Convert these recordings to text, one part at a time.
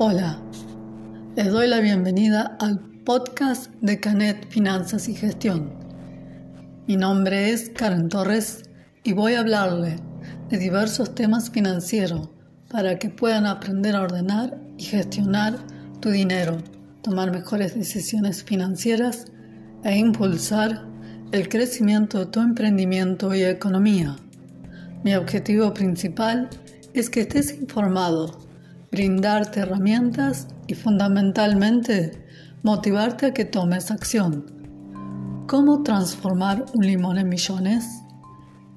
Hola, les doy la bienvenida al podcast de Canet Finanzas y Gestión. Mi nombre es Karen Torres y voy a hablarle de diversos temas financieros para que puedan aprender a ordenar y gestionar tu dinero, tomar mejores decisiones financieras e impulsar el crecimiento de tu emprendimiento y economía. Mi objetivo principal es que estés informado brindarte herramientas y fundamentalmente motivarte a que tomes acción. ¿Cómo transformar un limón en millones?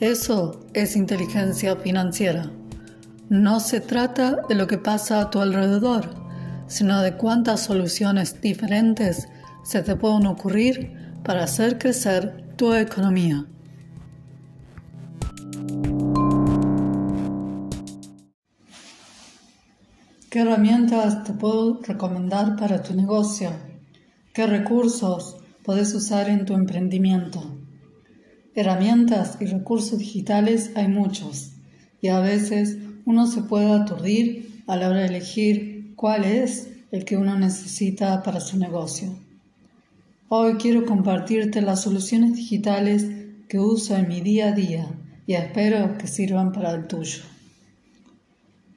Eso es inteligencia financiera. No se trata de lo que pasa a tu alrededor, sino de cuántas soluciones diferentes se te pueden ocurrir para hacer crecer tu economía. ¿Qué herramientas te puedo recomendar para tu negocio? ¿Qué recursos puedes usar en tu emprendimiento? Herramientas y recursos digitales hay muchos y a veces uno se puede aturdir a la hora de elegir cuál es el que uno necesita para su negocio. Hoy quiero compartirte las soluciones digitales que uso en mi día a día y espero que sirvan para el tuyo.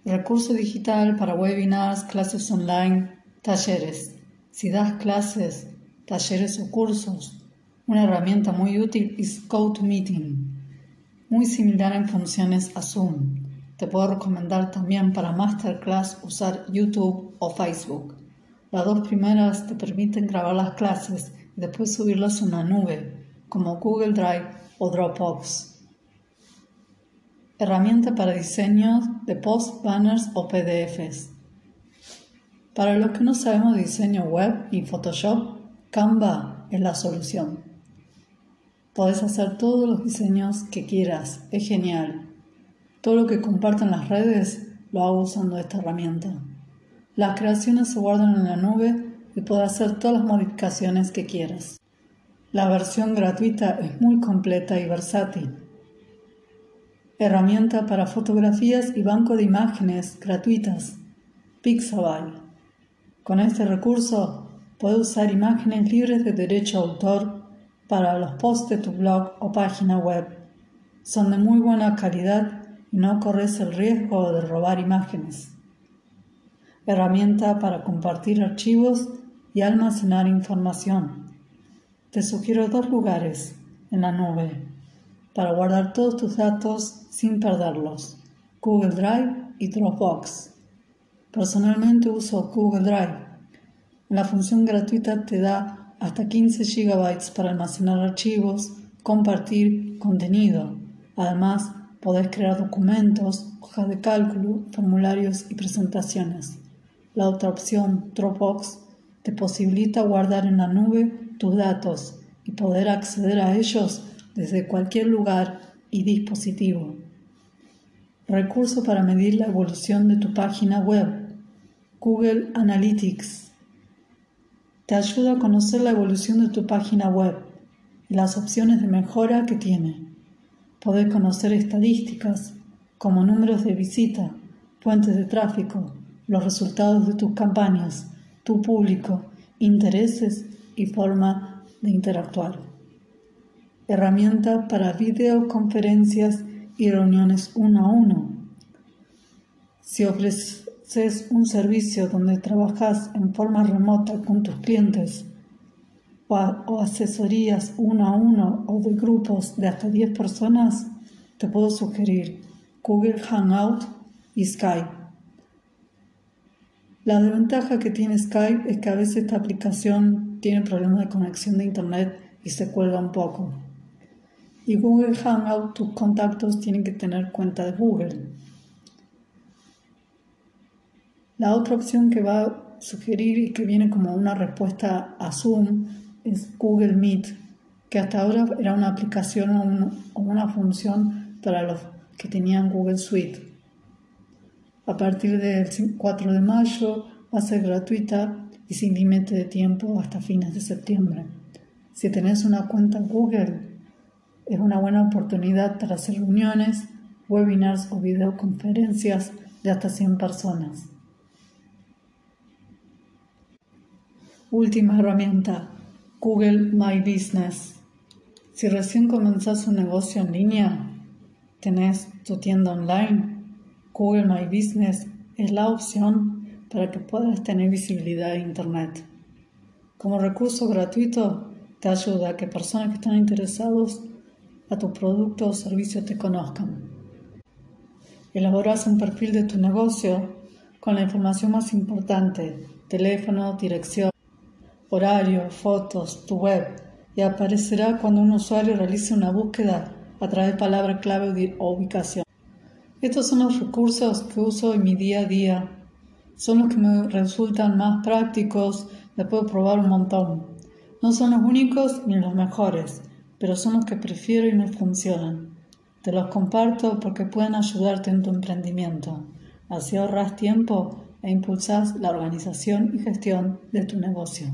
Recurso digital para webinars, clases online, talleres. Si das clases, talleres o cursos, una herramienta muy útil es GoToMeeting, muy similar en funciones a Zoom. Te puedo recomendar también para masterclass usar YouTube o Facebook. Las dos primeras te permiten grabar las clases después subirlas a una nube, como Google Drive o Dropbox. Herramienta para diseño de post, banners o PDFs. Para los que no sabemos diseño web y Photoshop, Canva es la solución. Puedes hacer todos los diseños que quieras, es genial. Todo lo que comparto en las redes lo hago usando esta herramienta. Las creaciones se guardan en la nube y puedes hacer todas las modificaciones que quieras. La versión gratuita es muy completa y versátil herramienta para fotografías y banco de imágenes gratuitas, Pixabay. Con este recurso puedes usar imágenes libres de derecho a autor para los posts de tu blog o página web. Son de muy buena calidad y no corres el riesgo de robar imágenes. Herramienta para compartir archivos y almacenar información. Te sugiero dos lugares en la nube para guardar todos tus datos sin perderlos. Google Drive y Dropbox. Personalmente uso Google Drive. La función gratuita te da hasta 15 GB para almacenar archivos, compartir contenido. Además, podés crear documentos, hojas de cálculo, formularios y presentaciones. La otra opción, Dropbox, te posibilita guardar en la nube tus datos y poder acceder a ellos desde cualquier lugar y dispositivo. Recurso para medir la evolución de tu página web. Google Analytics. Te ayuda a conocer la evolución de tu página web y las opciones de mejora que tiene. Podés conocer estadísticas como números de visita, fuentes de tráfico, los resultados de tus campañas, tu público, intereses y forma de interactuar herramienta para videoconferencias y reuniones uno a uno. Si ofreces un servicio donde trabajas en forma remota con tus clientes o, asesorías uno a uno o de grupos de hasta 10 personas, te puedo sugerir Google Hangout y Skype. La desventaja que tiene Skype es que a veces esta aplicación tiene problemas de conexión de Internet y se cuelga un poco. Y Google Hangout, tus contactos tienen que tener cuenta de Google. La otra opción que va a sugerir y que viene como una respuesta a Zoom es Google Meet, que hasta ahora era una aplicación o, una función para los que tenían Google Suite. A partir del 4 de mayo va a ser gratuita y sin límite de tiempo hasta fines de septiembre. Si tenés una cuenta Google, es una buena oportunidad para hacer reuniones, webinars o videoconferencias de hasta 100 personas. Última herramienta, Google My Business. Si recién comenzás un negocio en línea, tenés tu tienda online, Google My Business es la opción para que puedas tener visibilidad en Internet. Como recurso gratuito, te ayuda a que personas que están interesados a tu producto o servicio te conozcan. Elaboras un perfil de tu negocio con la información más importante, teléfono, dirección, horario, fotos, tu web, y aparecerá cuando un usuario realice una búsqueda a través de palabra clave o ubicación. Estos son los recursos que uso en mi día a día. Son los que me resultan más prácticos, me puedo probar un montón. No son los únicos ni los mejores, pero son los que prefiero y me funcionan. Te los comparto porque pueden ayudarte en tu emprendimiento. Así ahorras tiempo e impulsas la organización y gestión de tu negocio.